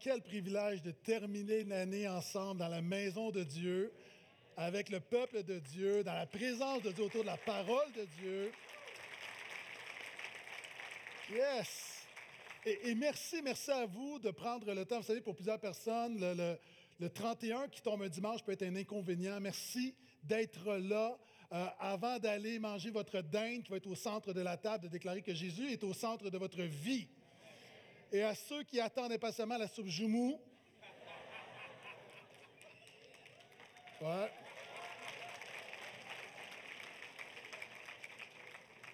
quel privilège de terminer l'année ensemble dans la maison de Dieu, avec le peuple de Dieu, dans la présence de Dieu, autour de la parole de Dieu. Yes! Et, merci, merci à vous de prendre le temps. Vous savez, pour plusieurs personnes, le, le, 31 qui tombe un dimanche peut être un inconvénient. Merci d'être là euh, avant d'aller manger votre dinde qui va être au centre de la table, de déclarer que Jésus est au centre de votre vie. Et à ceux qui attendent impatiemment la soupe Joumou, ouais.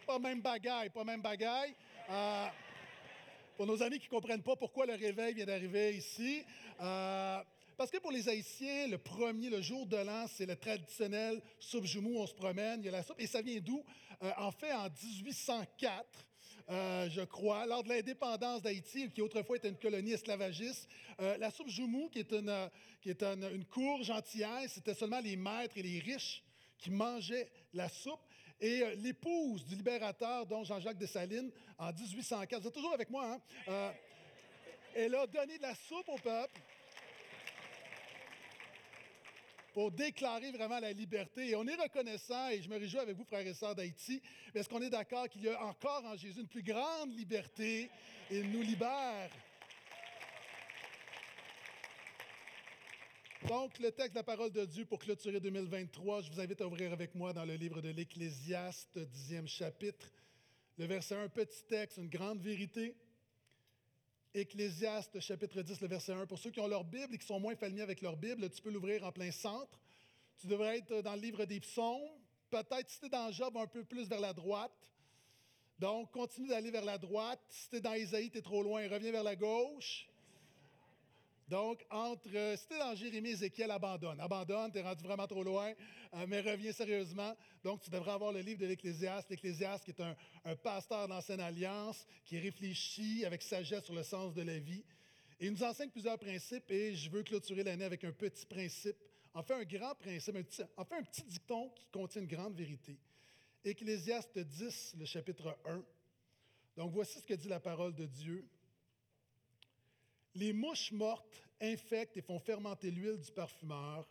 Pas même bagaille, pas même bagaille. Euh, pour nos amis qui ne comprennent pas pourquoi le réveil vient d'arriver ici, euh, parce que pour les Haïtiens, le premier, le jour de l'an, c'est le traditionnel soupe joumou, on se promène, il y a la soupe. Et ça vient d'où? Euh, en fait, en 1804, euh, je crois, lors de l'indépendance d'Haïti, qui autrefois était une colonie esclavagiste, euh, la soupe joumou, qui est une, qui est c'était seulement les maîtres et les riches qui mangeaient la soupe. Et l'épouse du libérateur, dont Jean-Jacques Dessalines, en 1804, vous êtes toujours avec moi, hein? elle a donné de la soupe au peuple pour déclarer vraiment la liberté. Et on est reconnaissant, et je me réjouis avec vous, frères et sœurs d'Haïti, est-ce qu'on est d'accord qu'il y a encore en Jésus une plus grande liberté? Il nous libère? Donc, le texte de la parole de Dieu pour clôturer 2023, je vous invite à ouvrir avec moi dans le livre de l'Ecclésiaste, dixième chapitre, le verset 1, petit texte, une grande vérité. Ecclésiaste chapitre 10, le verset 1. Pour ceux qui ont leur Bible et qui sont moins familiers avec leur Bible, tu peux l'ouvrir en plein centre. Tu devrais être dans le livre des psaumes. Peut-être si tu es dans Job, un peu plus vers la droite. Donc, continue d'aller vers la droite. Si tu es dans Isaïe, tu es trop loin, reviens vers la gauche. Donc, entre, euh, si dans Jérémie, Ézéchiel, abandonne. Abandonne, tu es rendu vraiment trop loin, euh, mais reviens sérieusement. Donc, tu devrais avoir le livre de l'Ecclésiaste. L'Ecclésiaste qui est un, pasteur d'ancienne alliance, qui réfléchit avec sagesse sur le sens de la vie. Il nous enseigne plusieurs principes et je veux clôturer l'année avec un petit principe. En fait, un grand principe, petit, en fait, un petit dicton qui contient une grande vérité. Ecclésiaste 10, le chapitre 1. Donc, voici ce que dit la parole de Dieu. Les mouches mortes infectent et font fermenter l'huile du parfumeur.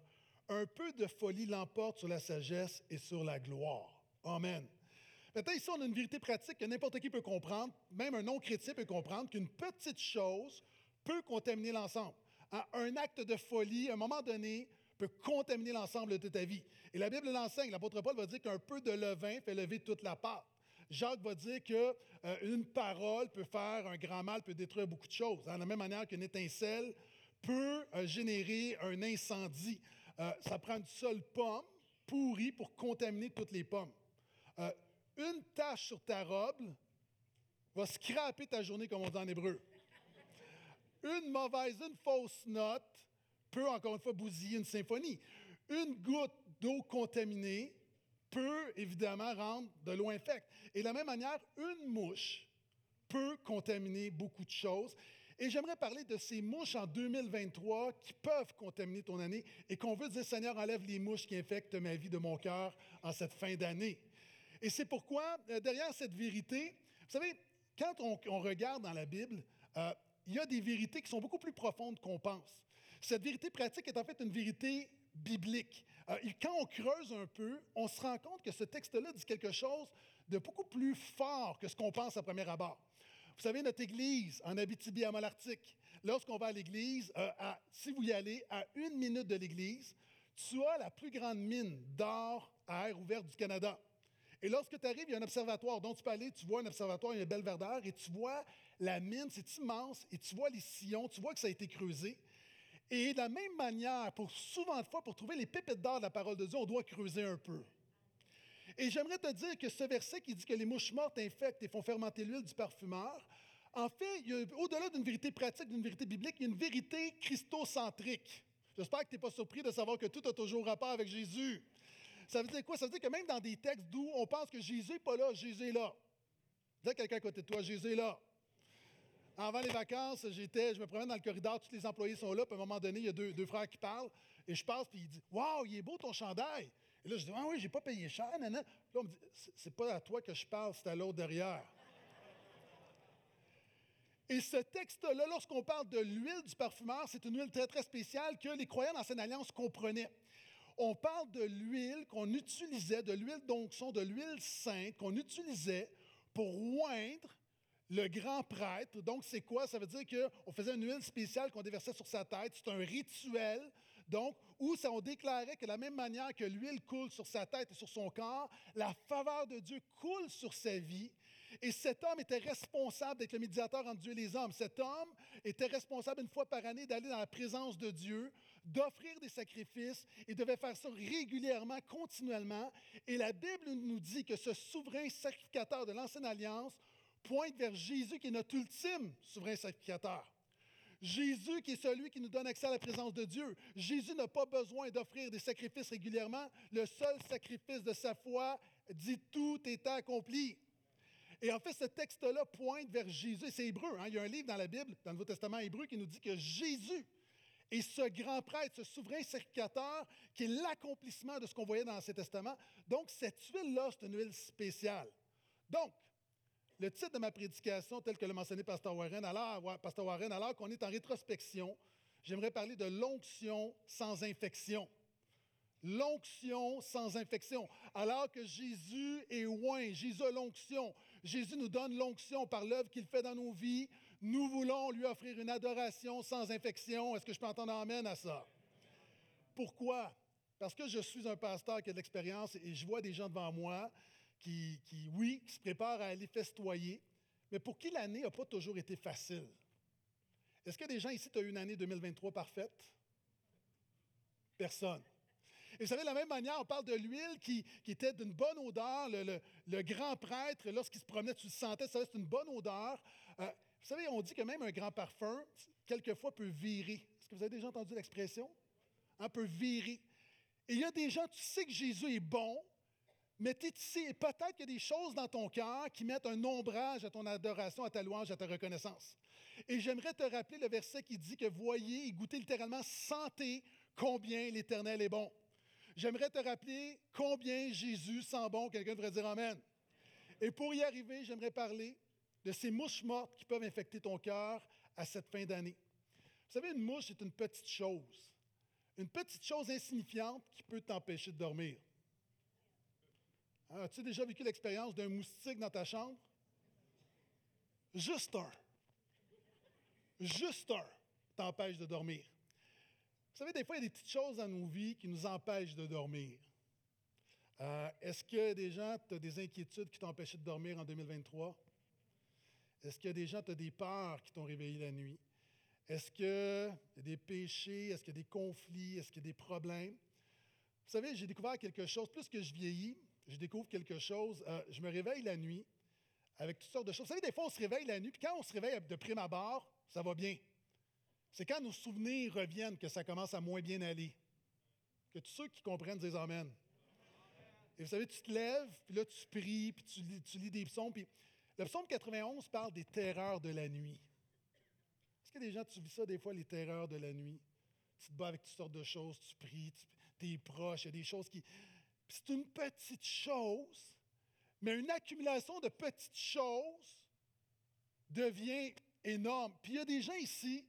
Un peu de folie l'emporte sur la sagesse et sur la gloire. Amen. Maintenant, ici, on a une vérité pratique que n'importe qui peut comprendre, même un non-chrétien peut comprendre, qu'une petite chose peut contaminer l'ensemble. Un acte de folie, à un moment donné, peut contaminer l'ensemble de ta vie. Et la Bible l'enseigne. L'apôtre Paul va dire qu'un peu de levain fait lever toute la pâte. Jacques va dire qu'une euh, parole peut faire un grand mal, peut détruire beaucoup de choses. De la même manière qu'une étincelle peut euh, générer un incendie. Euh, ça prend une seule pomme pourrie pour contaminer toutes les pommes. une tache sur ta robe va scraper ta journée, comme on dit en hébreu. Une mauvaise, une fausse note peut, encore une fois, bousiller une symphonie. Une goutte d'eau contaminée peut évidemment rendre de l'eau infecte. Et de la même manière, une mouche peut contaminer beaucoup de choses. Et j'aimerais parler de ces mouches en 2023 qui peuvent contaminer ton année et qu'on veut dire, Seigneur, enlève les mouches qui infectent ma vie de mon cœur en cette fin d'année. Et c'est pourquoi, euh, derrière cette vérité, vous savez, quand on, regarde dans la Bible, euh, il y a des vérités qui sont beaucoup plus profondes qu'on pense. Cette vérité pratique est en fait une vérité biblique. Euh, quand on creuse un peu, on se rend compte que ce texte-là dit quelque chose de beaucoup plus fort que ce qu'on pense à premier abord. Vous savez, notre église en Abitibi à Malartic, lorsqu'on va à l'église, euh, si vous y allez, à une minute de l'église, tu as la plus grande mine d'or à air ouvert du Canada. Et lorsque tu arrives, il y a un observatoire dont tu peux aller, tu vois un observatoire, il y a une belle verdure, et tu vois la mine, c'est immense, et tu vois les sillons, tu vois que ça a été creusé. Et de la même manière, pour souvent de fois, pour trouver les pépites d'or de la parole de Dieu, on doit creuser un peu. Et j'aimerais te dire que ce verset qui dit que les mouches mortes infectent et font fermenter l'huile du parfumeur, en fait, au-delà d'une vérité pratique, d'une vérité biblique, il y a une vérité christocentrique. J'espère que tu n'es pas surpris de savoir que tout a toujours rapport avec Jésus. Ça veut dire quoi? Ça veut dire que même dans des textes d'où on pense que Jésus n'est pas là, Jésus est là. Dis à quelqu'un à côté de toi, Jésus est là. Avant les vacances, j'étais, je me promène dans le corridor, tous les employés sont là, puis à un moment donné, il y a deux, deux frères qui parlent, et je passe, puis il dit Waouh, il est beau ton chandail. Et là, je dis Ah oui, j'ai pas payé cher, nana. Puis là, on me dit C'est pas à toi que je parle, c'est à l'autre derrière. Et ce texte-là, lorsqu'on parle de l'huile du parfumeur, c'est une huile très, très spéciale que les croyants dans l'Ancienne Alliance comprenaient. On parle de l'huile qu'on utilisait, de l'huile d'onction, de l'huile sainte qu'on utilisait pour oindre le grand prêtre. Donc, c'est quoi? Ça veut dire qu'on faisait une huile spéciale qu'on déversait sur sa tête. C'est un rituel, donc, où ça, on déclarait que de la même manière que l'huile coule sur sa tête et sur son corps, la faveur de Dieu coule sur sa vie. Et cet homme était responsable d'être le médiateur entre Dieu et les hommes. Cet homme était responsable une fois par année d'aller dans la présence de Dieu, d'offrir des sacrifices. Il devait faire ça régulièrement, continuellement. Et la Bible nous dit que ce souverain sacrificateur de l'Ancienne Alliance pointe vers Jésus qui est notre ultime souverain sacrificateur. Jésus qui est celui qui nous donne accès à la présence de Dieu. Jésus n'a pas besoin d'offrir des sacrifices régulièrement. Le seul sacrifice de sa foi dit tout est accompli. Et en fait, ce texte-là pointe vers Jésus. C'est hébreu. Hein? Il y a un livre dans la Bible, dans le Nouveau Testament hébreu, qui nous dit que Jésus est ce grand prêtre, ce souverain sacrificateur, qui est l'accomplissement de ce qu'on voyait dans l'Ancien Testament. Donc, cette huile-là, c'est une huile spéciale. Donc, le titre de ma prédication, tel que l'a mentionné Pasteur Warren, alors, alors qu'on est en rétrospection, j'aimerais parler de l'onction sans infection. L'onction sans infection. Alors que Jésus est loin, Jésus a l'onction. Jésus nous donne l'onction par l'œuvre qu'il fait dans nos vies. Nous voulons lui offrir une adoration sans infection. Est-ce que je peux entendre amène à ça? Pourquoi? Parce que je suis un pasteur qui a de l'expérience et je vois des gens devant moi qui, oui, qui se préparent à aller festoyer, mais pour qui l'année n'a pas toujours été facile. Est-ce a des gens ici qui ont eu une année 2023 parfaite? Personne. Et vous savez, de la même manière, on parle de l'huile qui, était d'une bonne odeur. Le, grand prêtre, lorsqu'il se promenait, tu le sentais, ça c'est une bonne odeur. Euh, vous savez, on dit que même un grand parfum, quelquefois, peut virer. Est-ce que vous avez déjà entendu l'expression? Hein, peut virer. Et il y a des gens, tu sais que Jésus est bon, mais tu ici, et peut-être qu'il y a des choses dans ton cœur qui mettent un ombrage à ton adoration, à ta louange, à ta reconnaissance. Et j'aimerais te rappeler le verset qui dit que voyez et goûtez littéralement, sentez combien l'Éternel est bon. J'aimerais te rappeler combien Jésus sent bon. Quelqu'un devrait dire Amen. Et pour y arriver, j'aimerais parler de ces mouches mortes qui peuvent infecter ton cœur à cette fin d'année. Vous savez, une mouche, c'est une petite chose. Une petite chose insignifiante qui peut t'empêcher de dormir. As-tu déjà vécu l'expérience d'un moustique dans ta chambre? Juste un. Juste un t'empêche de dormir. Vous savez, des fois, il y a des petites choses dans nos vies qui nous empêchent de dormir. Euh, est-ce que des gens, tu as des inquiétudes qui t'ont empêché de dormir en 2023? Est-ce qu'il y a des gens, tu as des peurs qui t'ont réveillé la nuit? Est-ce qu'il y a des péchés? Est-ce qu'il y a des conflits? Est-ce qu'il y a des problèmes? Vous savez, j'ai découvert quelque chose. Plus que je vieillis, je découvre quelque chose. Euh, je me réveille la nuit avec toutes sortes de choses. Vous savez, des fois, on se réveille la nuit, puis quand on se réveille de prime abord, ça va bien. C'est quand nos souvenirs reviennent que ça commence à moins bien aller. Que tous ceux qui comprennent disent Amen. Et vous savez, tu te lèves, puis là, tu pries, puis tu lis, des psaumes. Puis le psaume 91 parle des terreurs de la nuit. Est-ce que des gens, tu vis ça des fois, les terreurs de la nuit? Tu te bats avec toutes sortes de choses, tu pries, tu es proche, il y a des choses qui. C'est une petite chose, mais une accumulation de petites choses devient énorme. Puis il y a des gens ici,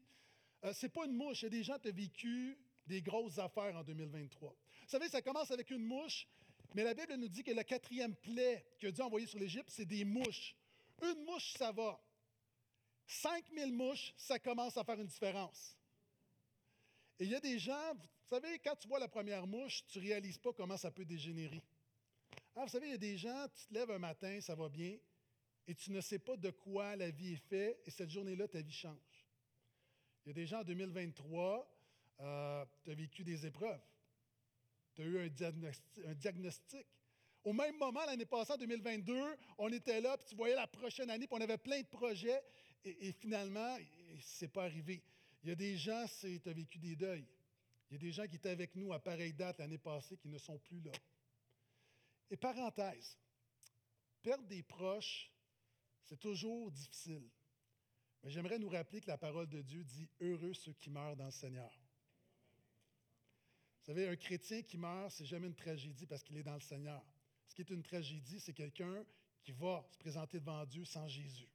euh, ce n'est pas une mouche. Il y a des gens qui ont vécu des grosses affaires en 2023. Vous savez, ça commence avec une mouche, mais la Bible nous dit que la quatrième plaie que Dieu a envoyée sur l'Égypte, c'est des mouches. Une mouche, ça va. 5000 mouches, ça commence à faire une différence. Et il y a des gens, vous savez, quand tu vois la première mouche, tu ne réalises pas comment ça peut dégénérer. Ah, vous savez, il y a des gens, tu te lèves un matin, ça va bien, et tu ne sais pas de quoi la vie est faite, et cette journée-là, ta vie change. Il y a des gens en 2023, euh, tu as vécu des épreuves. Tu as eu un diagnostic, Au même moment, l'année passée, en 2022, on était là, puis tu voyais la prochaine année, puis on avait plein de projets, et, finalement, ce n'est pas arrivé. Il y a des gens, tu as vécu des deuils. Il y a des gens qui étaient avec nous à pareille date l'année passée qui ne sont plus là. Et parenthèse, perdre des proches, c'est toujours difficile. Mais j'aimerais nous rappeler que la parole de Dieu dit Heureux ceux qui meurent dans le Seigneur. Vous savez, un chrétien qui meurt, c'est jamais une tragédie parce qu'il est dans le Seigneur. Ce qui est une tragédie, c'est quelqu'un qui va se présenter devant Dieu sans Jésus.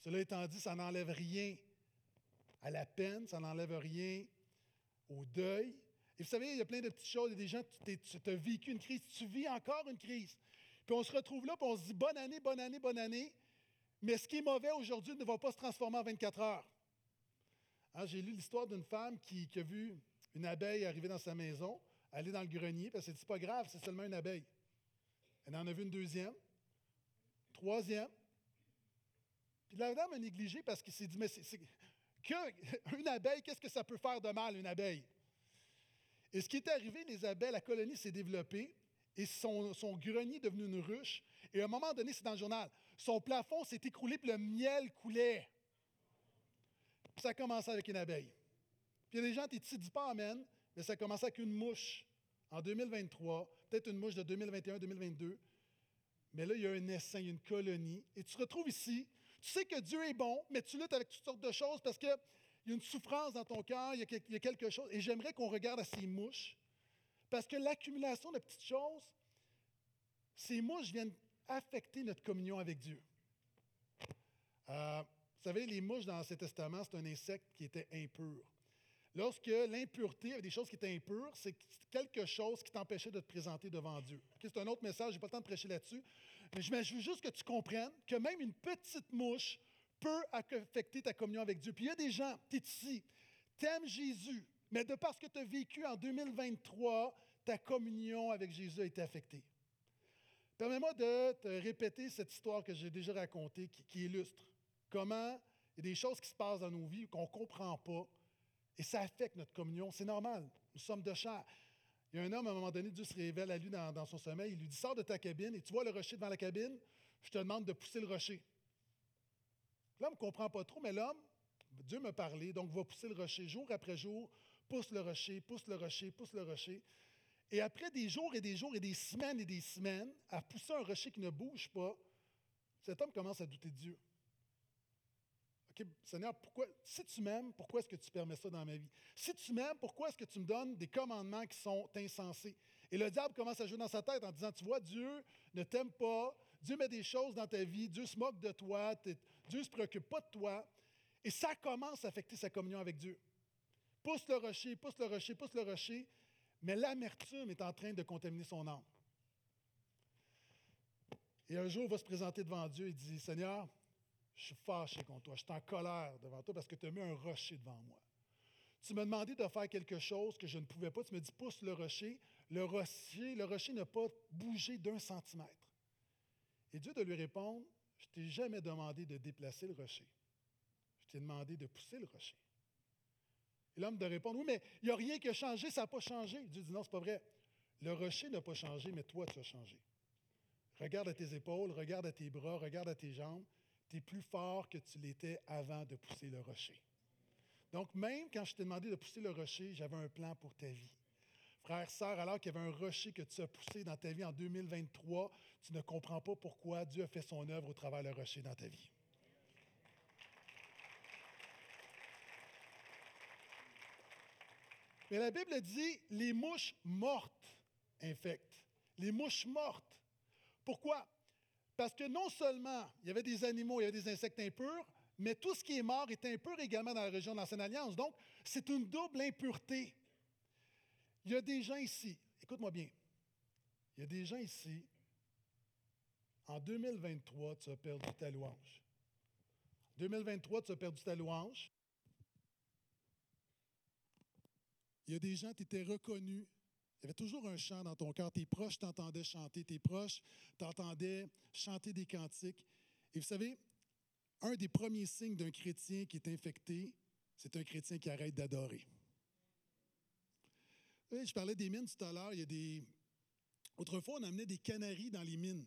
Cela étant dit, ça n'enlève rien à la peine, ça n'enlève rien au deuil. Et vous savez, il y a plein de petites choses. Il y a des gens, tu, as vécu une crise, tu vis encore une crise. Puis on se retrouve là, puis on se dit bonne année, bonne année, bonne année. Mais ce qui est mauvais aujourd'hui ne va pas se transformer en 24 heures. Hein, j'ai lu l'histoire d'une femme qui, a vu une abeille arriver dans sa maison, aller dans le grenier, parce qu'elle s'est dit, pas grave, c'est seulement une abeille. Elle en a vu une deuxième, troisième. Puis la dame a négligé parce qu'il s'est dit, mais c'est, qu'une abeille, qu'est-ce que ça peut faire de mal, une abeille? Et ce qui est arrivé, les abeilles, la colonie s'est développée et son, grenier est devenu une ruche. Et à un moment donné, c'est dans le journal, son plafond s'est écroulé puis le miel coulait. Ça a commencé avec une abeille. Puis il y a des gens, qui ne disent pas Amen, mais ça a commencé avec une mouche en 2023, peut-être une mouche de 2021-2022. Mais là, il y a un essaim, une colonie. Et tu te retrouves ici, tu sais que Dieu est bon, mais tu luttes avec toutes sortes de choses parce qu'il y a une souffrance dans ton cœur, il, y a quelque chose. Et j'aimerais qu'on regarde à ces mouches, parce que l'accumulation de petites choses, ces mouches viennent affecter notre communion avec Dieu. Euh, vous savez, les mouches dans l'Ancien Testament, c'est un insecte qui était impur. Lorsque l'impureté avait des choses qui étaient impures, c'est quelque chose qui t'empêchait de te présenter devant Dieu. c'est un autre message, je n'ai pas le temps de prêcher là-dessus. Mais je veux juste que tu comprennes que même une petite mouche peut affecter ta communion avec Dieu. Puis il y a des gens, tu es ici, tu aimes Jésus, mais de parce que tu as vécu en 2023, ta communion avec Jésus a été affectée. Permets-moi de te répéter cette histoire que j'ai déjà racontée qui, qui illustre comment il y a des choses qui se passent dans nos vies qu'on ne comprend pas et ça affecte notre communion. C'est normal. Nous sommes de chair. Il y a un homme, à un moment donné, Dieu se révèle à lui dans, son sommeil. Il lui dit Sors de ta cabine et tu vois le rocher devant la cabine. Je te demande de pousser le rocher. L'homme ne comprend pas trop, mais l'homme, Dieu me parlait, donc va pousser le rocher jour après jour, pousse le rocher, pousse le rocher, pousse le rocher. Et après des jours et des jours et des semaines et des semaines, à pousser un rocher qui ne bouge pas, cet homme commence à douter de Dieu. Seigneur, si tu m'aimes, pourquoi est-ce que tu permets ça dans ma vie? Si tu m'aimes, pourquoi est-ce que tu me donnes des commandements qui sont insensés? Et le diable commence à jouer dans sa tête en disant, tu vois, Dieu ne t'aime pas, Dieu met des choses dans ta vie, Dieu se moque de toi, Dieu ne se préoccupe pas de toi. Et ça commence à affecter sa communion avec Dieu. Pousse le rocher, pousse le rocher, pousse le rocher, mais l'amertume est en train de contaminer son âme. Et un jour, il va se présenter devant Dieu et dit, Seigneur, je suis fâché contre toi, je suis en colère devant toi parce que tu as mis un rocher devant moi. Tu m'as demandé de faire quelque chose que je ne pouvais pas. Tu me dis, pousse le rocher. Le rocher, le rocher n'a pas bougé d'un centimètre. Et Dieu de lui répondre, je ne t'ai jamais demandé de déplacer le rocher. Je t'ai demandé de pousser le rocher. Et l'homme de répondre, oui, mais il n'y a rien qui a changé, ça n'a pas changé. Dieu dit, non, ce n'est pas vrai. Le rocher n'a pas changé, mais toi, tu as changé. Regarde à tes épaules, regarde à tes bras, regarde à tes jambes tu es plus fort que tu l'étais avant de pousser le rocher. Donc, même quand je t'ai demandé de pousser le rocher, j'avais un plan pour ta vie. Frère, sœur, alors qu'il y avait un rocher que tu as poussé dans ta vie en 2023, tu ne comprends pas pourquoi Dieu a fait son œuvre au travers le rocher dans ta vie. Mais la Bible dit les mouches mortes infectent. Les mouches mortes. Pourquoi? Parce que non seulement il y avait des animaux, il y avait des insectes impurs, mais tout ce qui est mort est impur également dans la région de l'Ancienne Alliance. Donc, c'est une double impureté. Il y a des gens ici, écoute-moi bien, il y a des gens ici, en 2023, tu as perdu ta louange. En 2023, tu as perdu ta louange. Il y a des gens, qui étaient reconnus il y avait toujours un chant dans ton cœur. Tes proches t'entendaient chanter, tes proches t'entendaient chanter des cantiques. Et vous savez, un des premiers signes d'un chrétien qui est infecté, c'est un chrétien qui arrête d'adorer. Je parlais des mines tout à l'heure. Il y a des. Autrefois, on amenait des canaris dans les mines.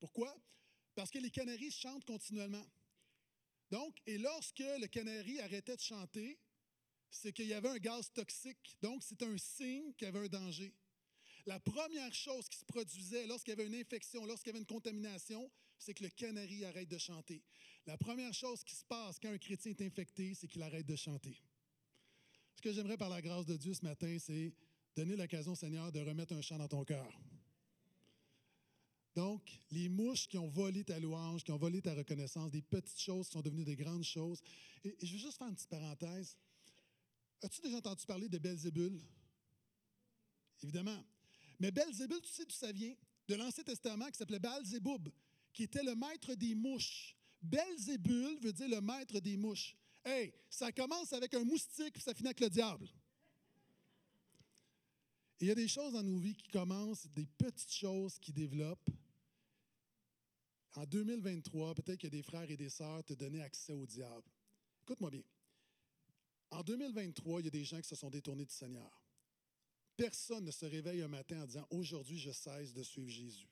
Pourquoi? Parce que les canaris chantent continuellement. Donc, et lorsque le canari arrêtait de chanter, c'est qu'il y avait un gaz toxique. Donc, c'est un signe qu'il y avait un danger. La première chose qui se produisait lorsqu'il y avait une infection, lorsqu'il y avait une contamination, c'est que le canari arrête de chanter. La première chose qui se passe quand un chrétien est infecté, c'est qu'il arrête de chanter. Ce que j'aimerais par la grâce de Dieu ce matin, c'est donner l'occasion, Seigneur, de remettre un chant dans ton cœur. Donc, les mouches qui ont volé ta louange, qui ont volé ta reconnaissance, des petites choses sont devenues des grandes choses. Et, je veux juste faire une petite parenthèse. As-tu déjà entendu parler de Belzébul? Évidemment. Mais Belzébul, tu sais d'où ça vient? De l'Ancien Testament qui s'appelait Balzéboub, qui était le maître des mouches. Belzébul veut dire le maître des mouches. Hey, ça commence avec un moustique, puis ça finit avec le diable. il y a des choses dans nos vies qui commencent, des petites choses qui développent, en 2023, peut-être que des frères et des sœurs te donnaient accès au diable. Écoute-moi bien. En 2023, il y a des gens qui se sont détournés du Seigneur. Personne ne se réveille un matin en disant Aujourd'hui, je cesse de suivre Jésus.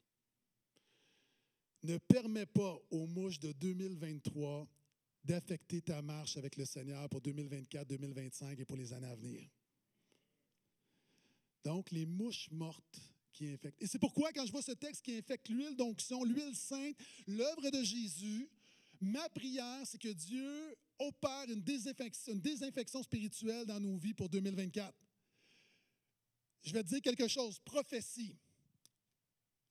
Ne permets pas aux mouches de 2023 d'affecter ta marche avec le Seigneur pour 2024, 2025 et pour les années à venir. Donc, les mouches mortes qui infecte. Et c'est pourquoi, quand je vois ce texte qui infecte l'huile d'onction, l'huile sainte, l'œuvre de Jésus, ma prière, c'est que Dieu opère une désinfection, spirituelle dans nos vies pour 2024. Je vais te dire quelque chose, prophétie.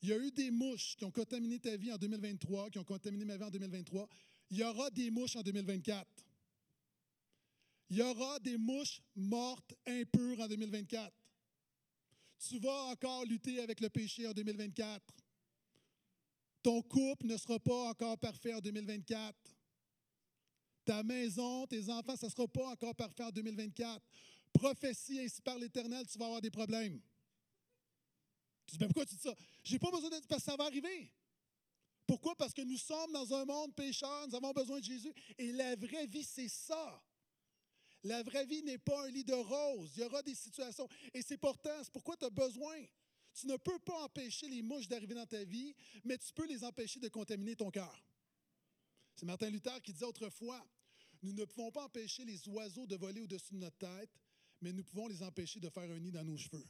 Il y a eu des mouches qui ont contaminé ta vie en 2023, qui ont contaminé ma vie en 2023. Il y aura des mouches en 2024. Il y aura des mouches mortes, impures en 2024 tu vas encore lutter avec le péché en 2024. Ton couple ne sera pas encore parfait en 2024. Ta maison, tes enfants, ça ne sera pas encore parfait en 2024. Prophétie, ainsi par l'Éternel, tu vas avoir des problèmes. Tu dis, ben pourquoi tu dis ça? Je n'ai pas besoin de dire parce que ça va arriver. Pourquoi? Parce que nous sommes dans un monde pécheur, nous avons besoin de Jésus. Et la vraie vie, c'est ça. La vraie vie n'est pas un lit de roses. Il y aura des situations. Et c'est pourtant, c'est pourquoi tu as besoin. Tu ne peux pas empêcher les mouches d'arriver dans ta vie, mais tu peux les empêcher de contaminer ton cœur. C'est Martin Luther qui disait autrefois, nous ne pouvons pas empêcher les oiseaux de voler au-dessus de notre tête, mais nous pouvons les empêcher de faire un nid dans nos cheveux.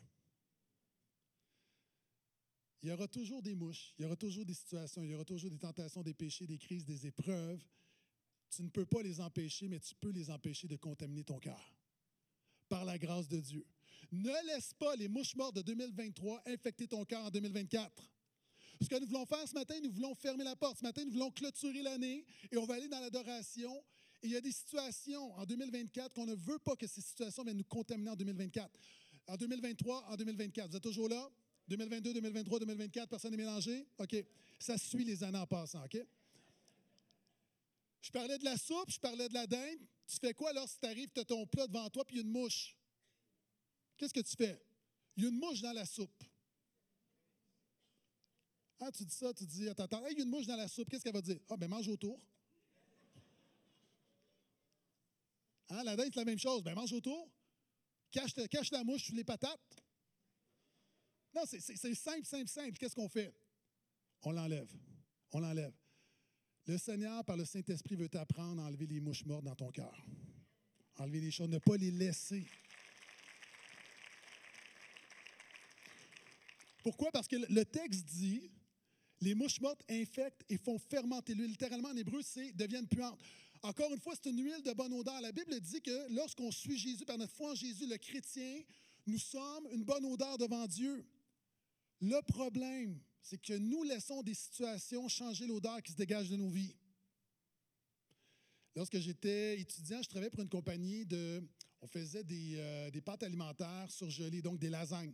Il y aura toujours des mouches, il y aura toujours des situations, il y aura toujours des tentations, des péchés, des crises, des épreuves. Tu ne peux pas les empêcher, mais tu peux les empêcher de contaminer ton cœur. Par la grâce de Dieu. Ne laisse pas les mouches mortes de 2023 infecter ton cœur en 2024. Ce que nous voulons faire ce matin, nous voulons fermer la porte. Ce matin, nous voulons clôturer l'année et on va aller dans l'adoration. Et il y a des situations en 2024 qu'on ne veut pas que ces situations viennent nous contaminer en 2024. En 2023, en 2024. Vous êtes toujours là? 2022, 2023, 2024, personne n'est mélangé? OK. Ça suit les années en passant, OK? Je parlais de la soupe, je parlais de la dinde. Tu fais quoi alors si tu arrives, tu as ton plat devant toi, puis il y a une mouche? Qu'est-ce que tu fais? Il y a une mouche dans la soupe. Ah, tu dis ça, tu dis, attends, il y a une mouche dans la soupe, qu'est-ce qu'elle va dire? Ah, ben mange autour. Hein, la dinde, c'est la même chose. Ben mange autour. Cache, cache la mouche sous les patates. Non, c'est simple, simple, simple. Qu'est-ce qu'on fait? On l'enlève. On l'enlève. Le Seigneur, par le Saint-Esprit, veut t'apprendre à enlever les mouches mortes dans ton cœur. Enlever les choses, ne pas les laisser. Pourquoi? Parce que le texte dit les mouches mortes infectent et font fermenter l'huile. Littéralement, en hébreu, c'est deviennent puantes. Encore une fois, c'est une huile de bonne odeur. La Bible dit que lorsqu'on suit Jésus, par notre foi en Jésus, le chrétien, nous sommes une bonne odeur devant Dieu. Le problème, c'est que nous laissons des situations changer l'odeur qui se dégage de nos vies. Lorsque j'étais étudiant, je travaillais pour une compagnie de. On faisait des, euh, pâtes alimentaires surgelées, donc des lasagnes.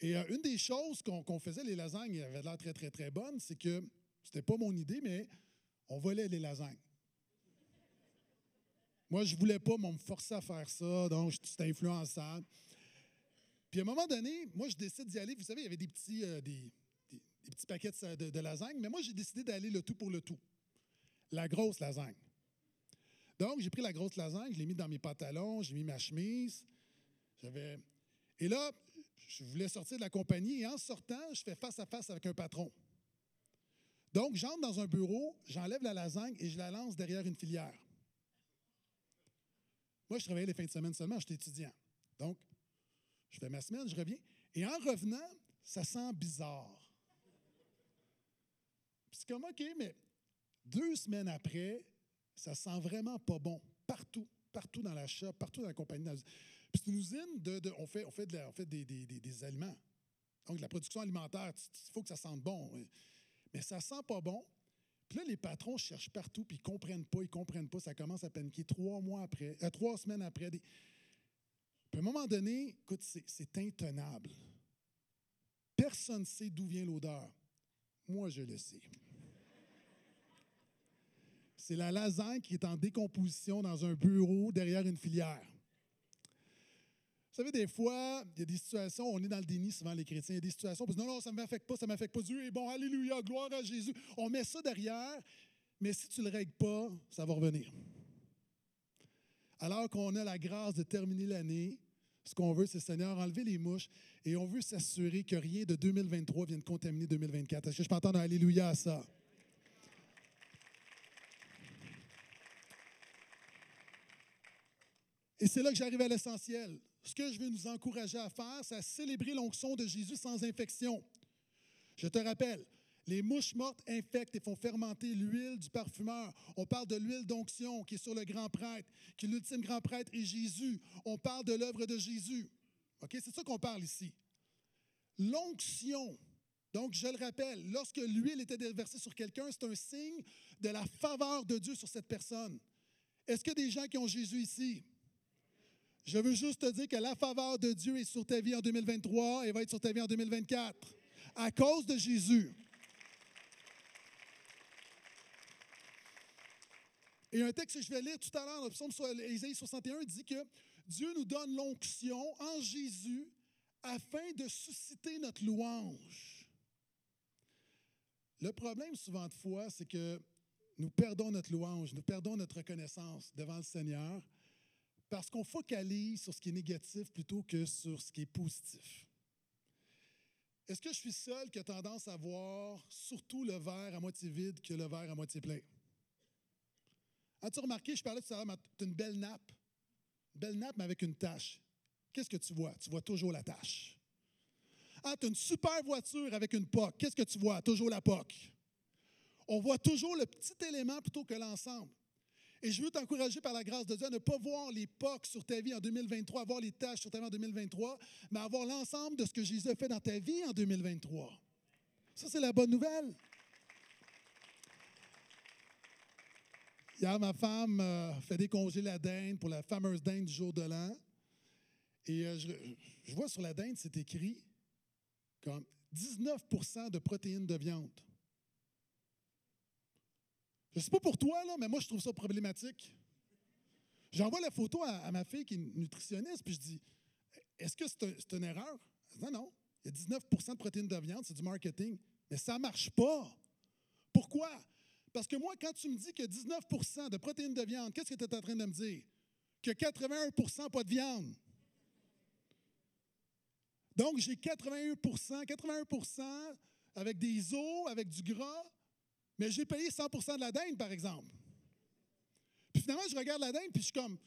Et euh, une des choses qu'on faisait, les lasagnes, avaient l'air très, très, très bonnes, c'est que c'était pas mon idée, mais on volait les lasagnes. Moi, je voulais pas, mais on me forçait à faire ça, donc c'était influençable. Puis à un moment donné, moi, je décide d'y aller. Vous savez, il y avait des petits, euh, des, petits paquets de, de, lasagne, mais moi, j'ai décidé d'aller le tout pour le tout. La grosse lasagne. Donc, j'ai pris la grosse lasagne, je l'ai mis dans mes pantalons, j'ai mis ma chemise. J'avais. Et là, je voulais sortir de la compagnie et en sortant, je fais face à face avec un patron. Donc, j'entre dans un bureau, j'enlève la lasagne et je la lance derrière une filière. Moi, je travaillais les fins de semaine seulement, j'étais étudiant. Donc, je fais ma semaine, je reviens. Et en revenant, ça sent bizarre. Puis c'est comme, OK, mais deux semaines après, ça sent vraiment pas bon. Partout, partout dans la shop, partout dans la compagnie. C'est une usine de, on fait, on fait, de on fait des, des, des, aliments. Donc, la production alimentaire, il faut que ça sente bon. Mais ça sent pas bon. Puis là, les patrons cherchent partout, puis ils comprennent pas, ils comprennent pas. Ça commence à paniquer trois mois après, euh, trois semaines après. Puis à un moment donné, écoute, c'est intenable. Personne ne sait d'où vient l'odeur. Moi, je le sais. C'est la lasagne qui est en décomposition dans un bureau derrière une filière. Vous savez, des fois, il y a des situations, on est dans le déni souvent, les chrétiens, il y a des situations, on dit non, non, ça ne m'affecte pas, ça ne m'affecte pas. Dieu est bon, alléluia, gloire à Jésus. On met ça derrière, mais si tu ne le règles pas, ça va revenir. Alors qu'on a la grâce de terminer l'année, ce qu'on veut, c'est, Seigneur, enlever les mouches et on veut s'assurer que rien de 2023 vienne contaminer 2024. Est-ce que je peux entendre Alléluia à ça? Et c'est là que j'arrive à l'essentiel ce que je veux nous encourager à faire, c'est à célébrer l'onction de Jésus sans infection. Je te rappelle, les mouches mortes infectent et font fermenter l'huile du parfumeur. On parle de l'huile d'onction qui est sur le grand prêtre, qui est l'ultime grand prêtre et Jésus. On parle de l'œuvre de Jésus. OK? C'est ça qu'on parle ici. L'onction, donc je le rappelle, lorsque l'huile était déversée sur quelqu'un, c'est un signe de la faveur de Dieu sur cette personne. Est-ce a des gens qui ont Jésus ici? Je veux juste te dire que la faveur de Dieu est sur ta vie en 2023 et va être sur ta vie en 2024 à cause de Jésus. Et un texte que je vais lire tout à l'heure, le psaume Ésaïe 61 dit que Dieu nous donne l'onction en Jésus afin de susciter notre louange. Le problème souvent de fois, c'est que nous perdons notre louange, nous perdons notre reconnaissance devant le Seigneur parce qu'on focalise sur ce qui est négatif plutôt que sur ce qui est positif. Est-ce que je suis seul qui a tendance à voir surtout le verre à moitié vide que le verre à moitié plein? As-tu remarqué, je parlais tout à l'heure, tu as une belle nappe. Belle nappe, mais avec une tache. Qu'est-ce que tu vois? Tu vois toujours la tache. Ah, tu as une super voiture avec une POC. Qu'est-ce que tu vois? Toujours la POC. On voit toujours le petit élément plutôt que l'ensemble. Et je veux t'encourager par la grâce de Dieu à ne pas voir les pocs sur ta vie en 2023, à voir les tâches sur ta vie en 2023, mais à voir l'ensemble de ce que Jésus a fait dans ta vie en 2023. Ça, c'est la bonne nouvelle. Hier, ma femme euh, fait décongeler la dinde pour la fameuse dinde du jour de l'an. Et euh, je, je, vois sur la dinde, c'est écrit comme 19% de protéines de viande. Je ne sais pas pour toi, là, mais moi, je trouve ça problématique. J'envoie la photo à, ma fille qui est nutritionniste, puis je dis Est-ce que c'est une erreur? Non, non. Il y a 19% de protéines de viande, c'est du marketing. Mais ça ne marche pas. Pourquoi? Parce que moi, quand tu me dis que 19% de protéines de viande, qu'est-ce que tu es en train de me dire? Que 81% pas de viande. Donc, j'ai 81% 81% avec des os, avec du gras, mais j'ai payé 100% de la dinde, par exemple. Puis finalement, je regarde la dinde, puis je suis comme,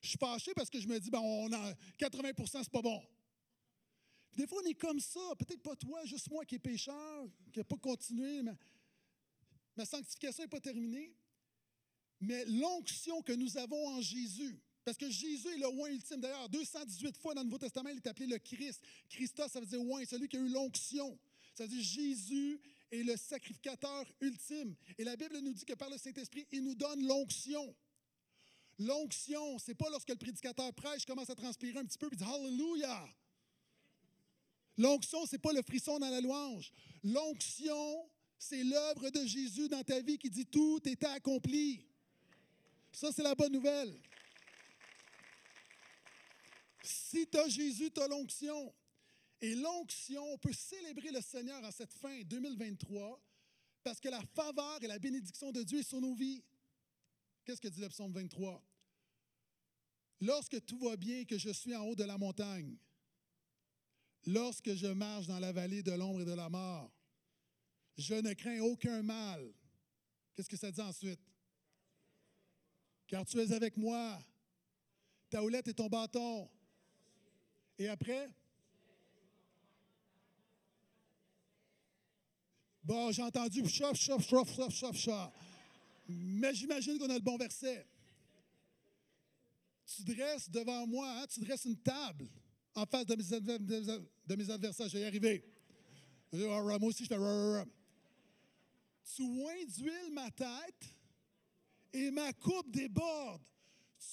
je suis fâché parce que je me dis, ben, on a 80% c'est pas bon. Puis des fois, on est comme ça. Peut-être pas toi, juste moi qui est pécheur, qui n'a pas continué. Ma, ma sanctification n'est pas terminée. Mais l'onction que nous avons en Jésus, parce que Jésus est le oint ultime. D'ailleurs, 218 fois dans le Nouveau Testament, il est appelé le Christ. Christos, ça veut dire oint, celui qui a eu l'onction. Ça veut dire Jésus est le sacrificateur ultime. Et la Bible nous dit que par le Saint-Esprit, il nous donne l'onction. L'onction, c'est pas lorsque le prédicateur prêche, commence à transpirer un petit peu et dit Hallelujah. L'onction, c'est pas le frisson dans la louange. L'onction, c'est l'œuvre de Jésus dans ta vie qui dit tout est accompli. Ça, c'est la bonne nouvelle. Si tu as Jésus, tu as l'onction. Et l'onction, on peut célébrer le Seigneur en cette fin 2023 parce que la faveur et la bénédiction de Dieu est sur nos vies. Qu'est-ce que dit le psaume 23? Lorsque tout va bien et que je suis en haut de la montagne, lorsque je marche dans la vallée de l'ombre et de la mort, je ne crains aucun mal. Qu'est-ce que ça dit ensuite? Car tu es avec moi, ta houlette et ton bâton. Et après? Bon, j'ai entendu chauffe, chauffe, chauffe, chauffe, chauffe, chauffe. Mais j'imagine qu'on a le bon verset. Tu dresses devant moi, hein, tu dresses une table en face de mes, adversaires. Je vais y arriver. Moi aussi, je fais. Tu oins d'huile ma tête et ma coupe déborde.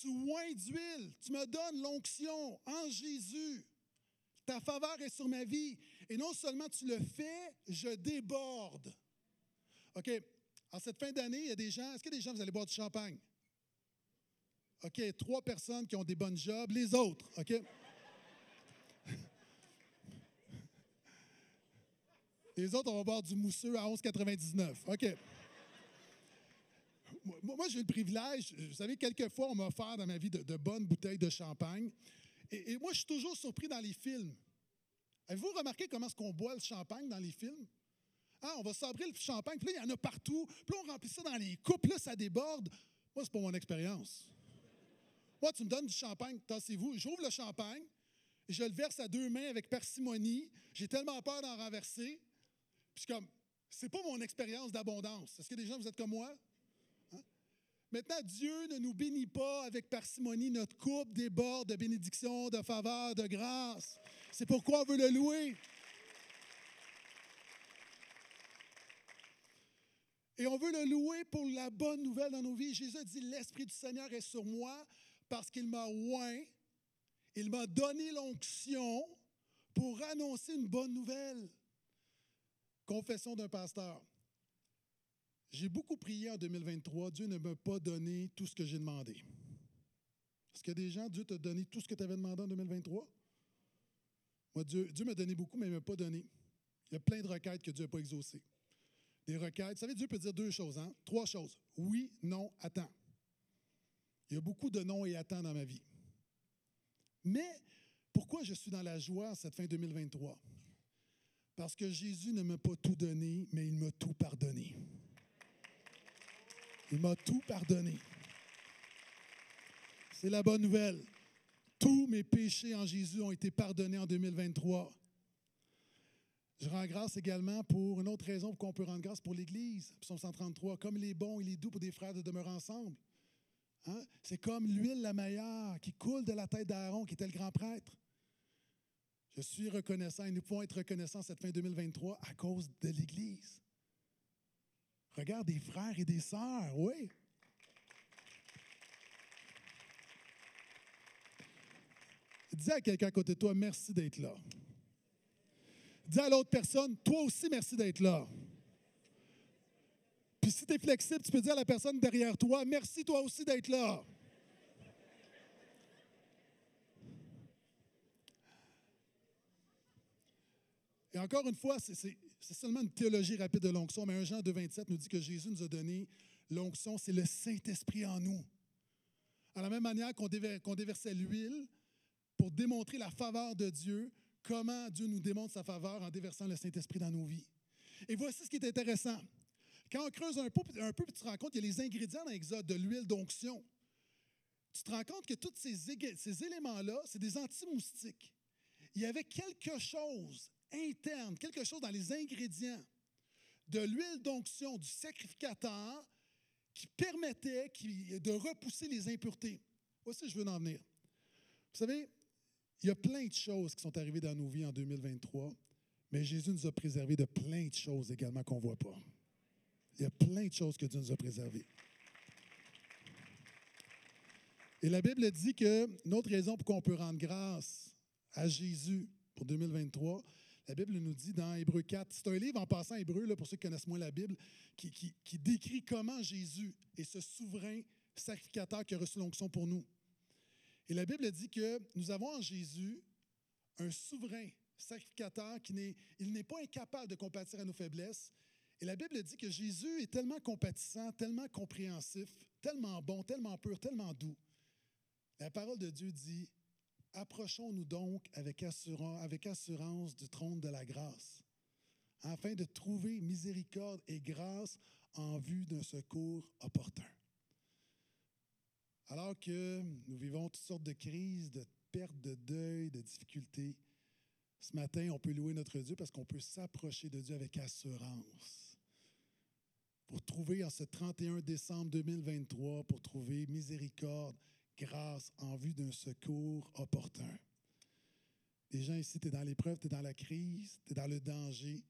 Tu oins d'huile. Tu me donnes l'onction en Jésus. Ta faveur est sur ma vie. Et non seulement tu le fais, je déborde. OK. En cette fin d'année, il y a des gens. Est-ce que des gens, vous allez boire du champagne? OK. Trois personnes qui ont des bonnes jobs. Les autres, OK? Les autres, on va boire du mousseux à 11,99. OK? Moi, j'ai le privilège, vous savez, quelquefois, on m'a offert dans ma vie de, bonnes bouteilles de champagne. Et, moi, je suis toujours surpris dans les films. Avez-vous remarqué comment est-ce qu'on boit le champagne dans les films? Ah, on va sabrer le champagne, puis là, il y en a partout. Puis là, on remplit ça dans les coupes, là, ça déborde. Moi, c'est pas mon expérience. Moi, tu me donnes du champagne, tassez-vous. J'ouvre le champagne, et je le verse à deux mains avec parcimonie. J'ai tellement peur d'en renverser. Puis comme, c'est pas mon expérience d'abondance. Est-ce que des gens, vous êtes comme moi? Hein? Maintenant, Dieu ne nous bénit pas avec parcimonie. Notre coupe déborde de bénédiction, de faveur, de grâce. C'est pourquoi on veut le louer. Et on veut le louer pour la bonne nouvelle dans nos vies. Jésus dit, l'Esprit du Seigneur est sur moi parce qu'il m'a oint, il m'a donné l'onction pour annoncer une bonne nouvelle. Confession d'un pasteur. J'ai beaucoup prié en 2023. Dieu ne m'a pas donné tout ce que j'ai demandé. Est-ce a des gens, Dieu t'a donné tout ce que tu avais demandé en 2023? Moi, Dieu, Dieu m'a donné beaucoup, mais il ne m'a pas donné. Il y a plein de requêtes que Dieu n'a pas exaucées. Des requêtes. Vous savez, Dieu peut dire deux choses, hein? Trois choses. Oui, non, attends. Il y a beaucoup de non et attends dans ma vie. Mais pourquoi je suis dans la joie cette fin 2023? Parce que Jésus ne m'a pas tout donné, mais il m'a tout pardonné. Il m'a tout pardonné. C'est la bonne nouvelle. Tous mes péchés en Jésus ont été pardonnés en 2023. Je rends grâce également pour une autre raison pour qu'on peut rendre grâce pour l'Église. Psaume 133, comme il est bon, il est doux pour des frères de demeurer ensemble. Hein? C'est comme l'huile la meilleure qui coule de la tête d'Aaron, qui était le grand prêtre. Je suis reconnaissant et nous pouvons être reconnaissants cette fin 2023 à cause de l'Église. Regarde des frères et des sœurs, oui. Dis à quelqu'un à côté de toi, merci d'être là. Dis à l'autre personne, toi aussi, merci d'être là. Puis si tu es flexible, tu peux dire à la personne derrière toi, merci toi aussi d'être là. Et encore une fois, c'est seulement une théologie rapide de l'onction, mais un Jean 2,27 nous dit que Jésus nous a donné l'onction, c'est le Saint-Esprit en nous. À la même manière qu'on déversait l'huile pour démontrer la faveur de Dieu, comment Dieu nous démontre sa faveur en déversant le Saint-Esprit dans nos vies. Et voici ce qui est intéressant. Quand on creuse un peu, un peu tu te rends compte qu'il y a les ingrédients dans l'Exode de l'huile d'onction. Tu te rends compte que tous ces, éléments-là, c'est des anti-moustiques. Il y avait quelque chose interne, quelque chose dans les ingrédients de l'huile d'onction du sacrificateur qui permettait de repousser les impuretés. Voici je veux en venir. Vous savez, il y a plein de choses qui sont arrivées dans nos vies en 2023, mais Jésus nous a préservés de plein de choses également qu'on ne voit pas. Il y a plein de choses que Dieu nous a préservées. Et la Bible dit que notre raison pour qu'on peut rendre grâce à Jésus pour 2023, la Bible nous dit dans Hébreu 4, c'est un livre en passant hébreu, là, pour ceux qui connaissent moins la Bible, qui, qui décrit comment Jésus est ce souverain sacrificateur qui a reçu l'onction pour nous. Et la Bible dit que nous avons en Jésus un souverain sacrificateur qui n'est, il n'est pas incapable de compatir à nos faiblesses. Et la Bible dit que Jésus est tellement compatissant, tellement compréhensif, tellement bon, tellement pur, tellement doux. La parole de Dieu dit Approchons-nous donc avec assurance, avec assurance du trône de la grâce, afin de trouver miséricorde et grâce en vue d'un secours opportun. Alors que nous vivons toutes sortes de crises, de pertes, de deuil, de difficultés, ce matin, on peut louer notre Dieu parce qu'on peut s'approcher de Dieu avec assurance. Pour trouver en ce 31 décembre 2023, pour trouver miséricorde, grâce en vue d'un secours opportun. Les gens ici, tu es dans l'épreuve, tu es dans la crise, tu es dans le danger.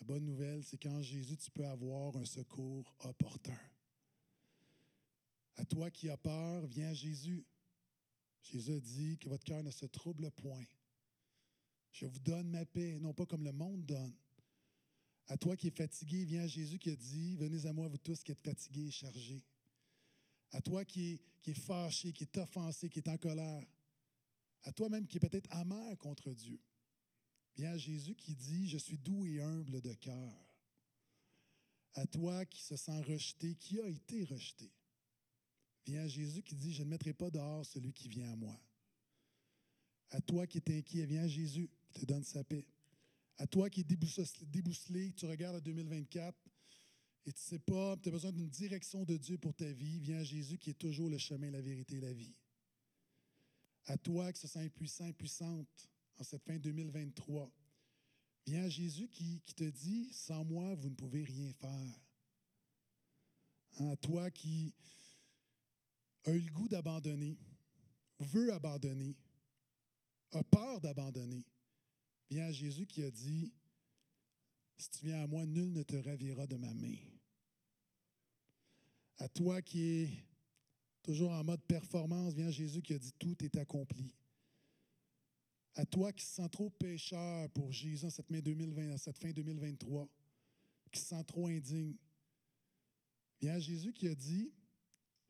La bonne nouvelle, c'est qu'en Jésus, tu peux avoir un secours opportun. À toi qui as peur, viens à Jésus. Jésus a dit que votre cœur ne se trouble point. Je vous donne ma paix, non pas comme le monde donne. À toi qui es fatigué, viens à Jésus qui a dit, venez à moi, vous tous qui êtes fatigués et chargés. À toi qui es, qui est fâché, qui est offensé, qui est en colère. À toi-même qui est peut-être amer contre Dieu. Viens à Jésus qui dit, je suis doux et humble de cœur. À toi qui se sent rejeté, qui a été rejeté. Viens à Jésus qui dit, je ne mettrai pas dehors celui qui vient à moi. À toi qui es inquiet, viens Jésus qui te donne sa paix. À toi qui es débousselé, tu regardes à 2024 et tu ne sais pas, tu as besoin d'une direction de Dieu pour ta vie, viens à Jésus qui est toujours le chemin, la vérité et la vie. À toi qui se sent impuissant, impuissante en cette fin 2023, viens à Jésus qui, qui te dit, sans moi, vous ne pouvez rien faire. À toi qui a eu le goût d'abandonner, veut abandonner, a peur d'abandonner, viens à Jésus qui a dit, si tu viens à moi, nul ne te ravira de ma main. À toi qui es toujours en mode performance, viens à Jésus qui a dit, tout est accompli. À toi qui se sens trop pécheur pour Jésus en cette, 2020, cette fin 2023, qui se sent trop indigne, viens à Jésus qui a dit,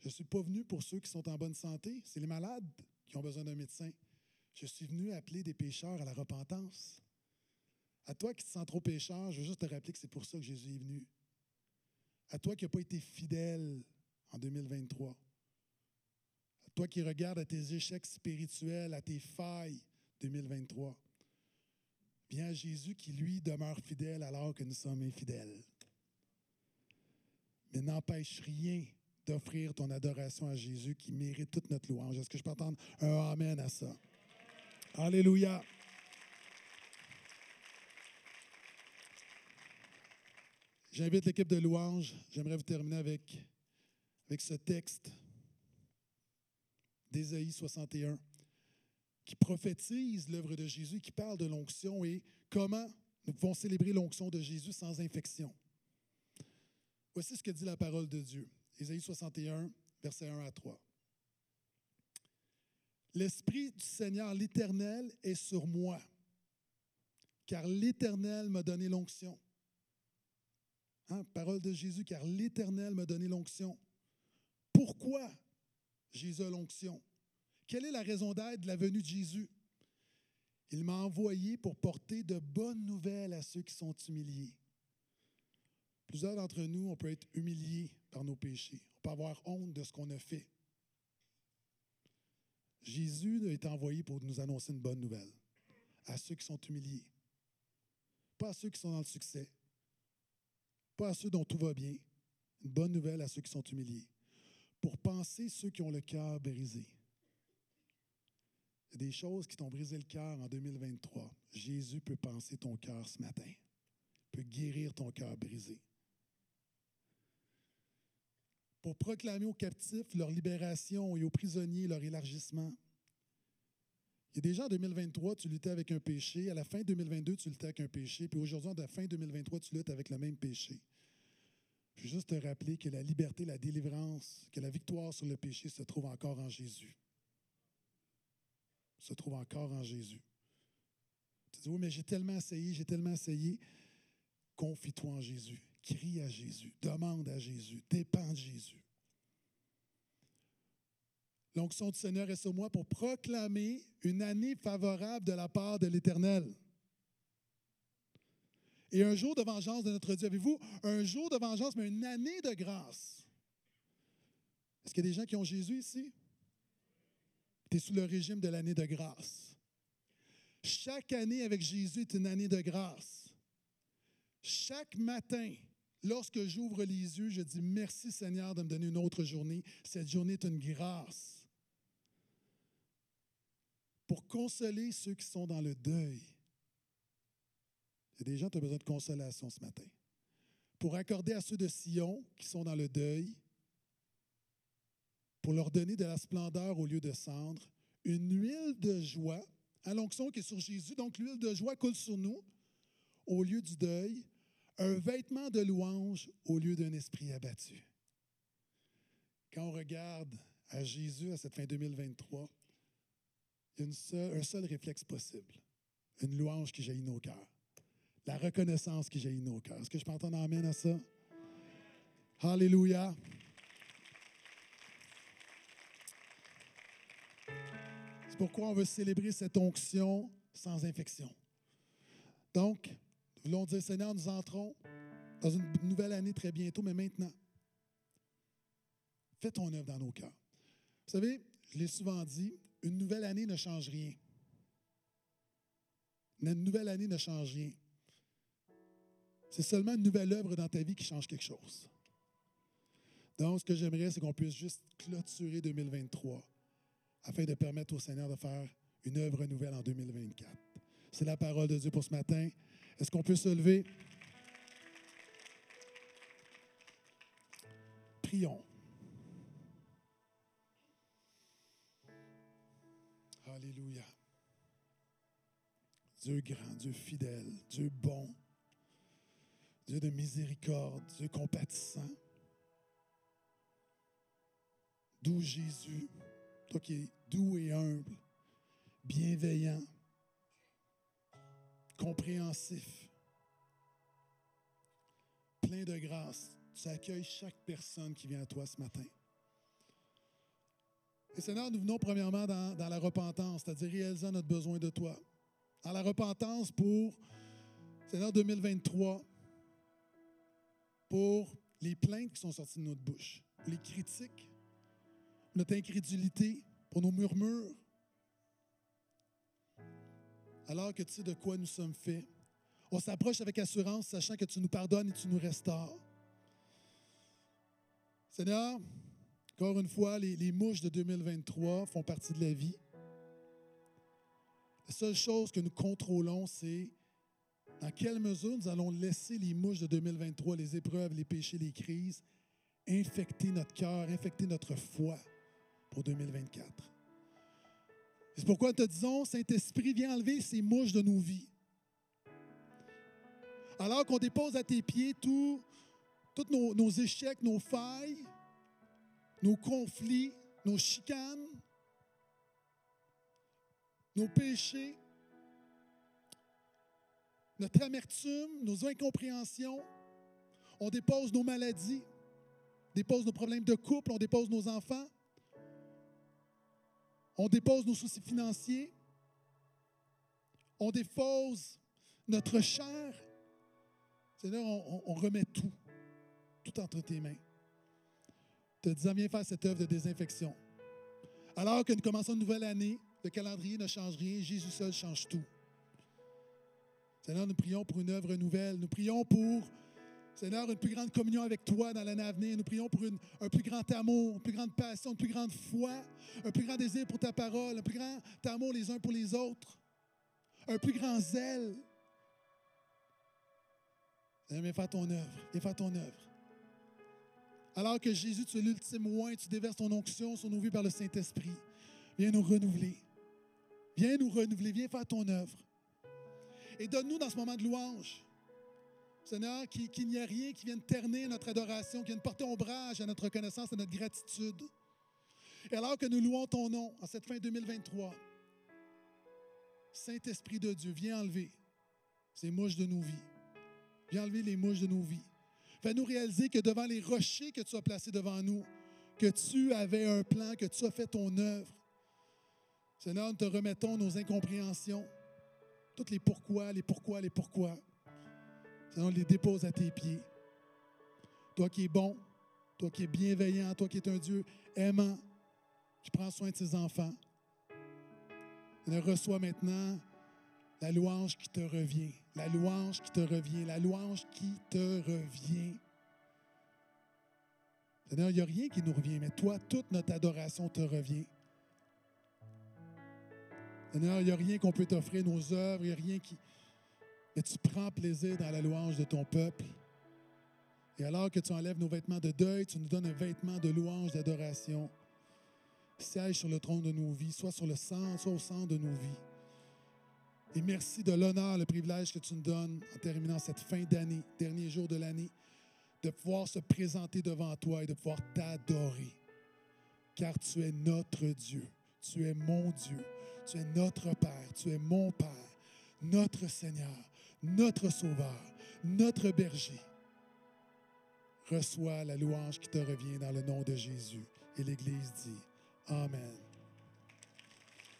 je ne suis pas venu pour ceux qui sont en bonne santé, c'est les malades qui ont besoin d'un médecin. Je suis venu appeler des pécheurs à la repentance. À toi qui te sens trop pécheur, je veux juste te rappeler que c'est pour ça que Jésus est venu. À toi qui n'as pas été fidèle en 2023. À toi qui regardes à tes échecs spirituels, à tes failles 2023. Viens à Jésus qui, lui, demeure fidèle alors que nous sommes infidèles. Mais n'empêche rien d'offrir ton adoration à Jésus qui mérite toute notre louange. Est-ce que je peux entendre un Amen à ça? Alléluia. J'invite l'équipe de louange. J'aimerais vous terminer avec, avec ce texte d'Ésaïe 61 qui prophétise l'œuvre de Jésus, qui parle de l'onction et comment nous pouvons célébrer l'onction de Jésus sans infection. Voici ce que dit la parole de Dieu. Ésaïe 61, versets 1 à 3. L'Esprit du Seigneur, l'Éternel, est sur moi, car l'Éternel m'a donné l'onction. Hein, parole de Jésus, car l'Éternel m'a donné l'onction. Pourquoi Jésus a l'onction? Quelle est la raison d'être de la venue de Jésus? Il m'a envoyé pour porter de bonnes nouvelles à ceux qui sont humiliés. Plusieurs d'entre nous, on peut être humiliés par nos péchés. On peut avoir honte de ce qu'on a fait. Jésus a été envoyé pour nous annoncer une bonne nouvelle à ceux qui sont humiliés. Pas à ceux qui sont dans le succès. Pas à ceux dont tout va bien. Une bonne nouvelle à ceux qui sont humiliés. Pour penser ceux qui ont le cœur brisé. Il y a des choses qui t'ont brisé le cœur en 2023. Jésus peut penser ton cœur ce matin. Peut guérir ton cœur brisé pour proclamer aux captifs leur libération et aux prisonniers leur élargissement. Il y a déjà en 2023, tu luttais avec un péché. À la fin 2022, tu luttais avec un péché. Puis aujourd'hui, à la fin 2023, tu luttes avec le même péché. Je veux juste te rappeler que la liberté, la délivrance, que la victoire sur le péché se trouve encore en Jésus. Se trouve encore en Jésus. Tu dis, oui, mais j'ai tellement essayé, j'ai tellement essayé. Confie-toi en Jésus. Crie à Jésus, demande à Jésus, dépend de Jésus. L'onction du Seigneur est sur moi pour proclamer une année favorable de la part de l'Éternel. Et un jour de vengeance de notre Dieu. Avez-vous un jour de vengeance, mais une année de grâce? Est-ce qu'il y a des gens qui ont Jésus ici? Tu es sous le régime de l'année de grâce. Chaque année avec Jésus est une année de grâce. Chaque matin, Lorsque j'ouvre les yeux, je dis merci Seigneur de me donner une autre journée. Cette journée est une grâce pour consoler ceux qui sont dans le deuil. Il y a des gens qui ont besoin de consolation ce matin. Pour accorder à ceux de Sion qui sont dans le deuil, pour leur donner de la splendeur au lieu de cendre, une huile de joie, à l'onction qui est sur Jésus, donc l'huile de joie coule sur nous au lieu du deuil, un vêtement de louange au lieu d'un esprit abattu. Quand on regarde à Jésus à cette fin 2023, il y a une seule, un seul réflexe possible, une louange qui jaillit nos cœurs, la reconnaissance qui jaillit nos cœurs. Est-ce que je peux entendre amène à ça? Alléluia. C'est pourquoi on veut célébrer cette onction sans infection. Donc, nous voulons dire, Seigneur, nous entrons dans une nouvelle année très bientôt, mais maintenant, fais ton œuvre dans nos cœurs. Vous savez, je l'ai souvent dit, une nouvelle année ne change rien. Une nouvelle année ne change rien. C'est seulement une nouvelle œuvre dans ta vie qui change quelque chose. Donc, ce que j'aimerais, c'est qu'on puisse juste clôturer 2023 afin de permettre au Seigneur de faire une œuvre nouvelle en 2024. C'est la parole de Dieu pour ce matin. Est-ce qu'on peut se lever? Prions. Alléluia. Dieu grand, Dieu fidèle, Dieu bon, Dieu de miséricorde, Dieu compatissant. Doux Jésus, toi qui es doux et humble, bienveillant, compréhensif, plein de grâce. Tu accueilles chaque personne qui vient à toi ce matin. Et Seigneur, nous venons premièrement dans, la repentance, c'est-à-dire réalisant notre besoin de toi. Dans la repentance pour, Seigneur, 2023, pour les plaintes qui sont sorties de notre bouche, les critiques, notre incrédulité, pour nos murmures, alors que tu sais de quoi nous sommes faits. On s'approche avec assurance, sachant que tu nous pardonnes et tu nous restaures. Seigneur, encore une fois, les, les, mouches de 2023 font partie de la vie. La seule chose que nous contrôlons, c'est dans quelle mesure nous allons laisser les mouches de 2023, les épreuves, les péchés, les crises, infecter notre cœur, infecter notre foi pour 2024. C'est pourquoi nous te disons, Saint-Esprit, viens enlever ces mouches de nos vies. Alors qu'on dépose à tes pieds tous nos, nos échecs, nos failles, nos conflits, nos chicanes, nos péchés, notre amertume, nos incompréhensions. On dépose nos maladies, on dépose nos problèmes de couple, on dépose nos enfants, on dépose nos soucis financiers, on dépose notre chair. Seigneur, on, on remet tout, tout entre tes mains. Te disant, viens faire cette œuvre de désinfection. Alors que nous commençons une nouvelle année, le calendrier ne change rien, Jésus seul change tout. Seigneur, nous prions pour une œuvre nouvelle. Nous prions pour, Seigneur, une plus grande communion avec toi dans l'année à venir. Nous prions pour un plus grand amour, une plus grande passion, une plus grande foi, un plus grand désir pour ta parole, un plus grand amour les uns pour les autres, un plus grand zèle. Seigneur, viens faire ton œuvre. Viens faire ton œuvre. Alors que Jésus, tu es l'ultime oint, tu déverses ton onction sur nos vies par le Saint-Esprit. Viens nous renouveler. Viens nous renouveler. Viens faire ton œuvre. Et donne-nous dans ce moment de louange, Seigneur, qu'il n'y ait rien qui vienne ternir notre adoration, qui vienne porter ombrage à notre reconnaissance, à notre gratitude. Et alors que nous louons ton nom en cette fin 2023, Saint-Esprit de Dieu, viens enlever ces mouches de nos vies. Viens enlever les mouches de nos vies. Fais-nous réaliser que devant les rochers que tu as placés devant nous, que tu avais un plan, que tu as fait ton œuvre. Seigneur, nous te remettons nos incompréhensions, toutes les pourquoi, les pourquoi, les pourquoi. On les dépose à tes pieds. Toi qui es bon, toi qui es bienveillant, toi qui es un Dieu aimant, qui prends soin de ses enfants. Seigneur, reçois maintenant la louange qui te revient, la louange qui te revient, la louange qui te revient. Seigneur, il n'y a rien qui nous revient, mais toi, toute notre adoration te revient. Seigneur, il n'y a rien qu'on peut t'offrir, nos œuvres, il n'y a rien qui... Mais tu prends plaisir dans la louange de ton peuple. Et alors que tu enlèves nos vêtements de deuil, tu nous donnes un vêtement de louange, d'adoration. Siège sur le trône de nos vies, soit sur le centre, soit au centre de nos vies. Et merci de l'honneur, le privilège que tu nous donnes en terminant cette fin d'année, dernier jour de l'année, de pouvoir se présenter devant toi et de pouvoir t'adorer. Car tu es notre Dieu, tu es mon Dieu, tu es notre Père, tu es mon Père, notre Seigneur, notre Sauveur, notre berger. Reçois la louange qui te revient dans le nom de Jésus. Et l'Église dit Amen.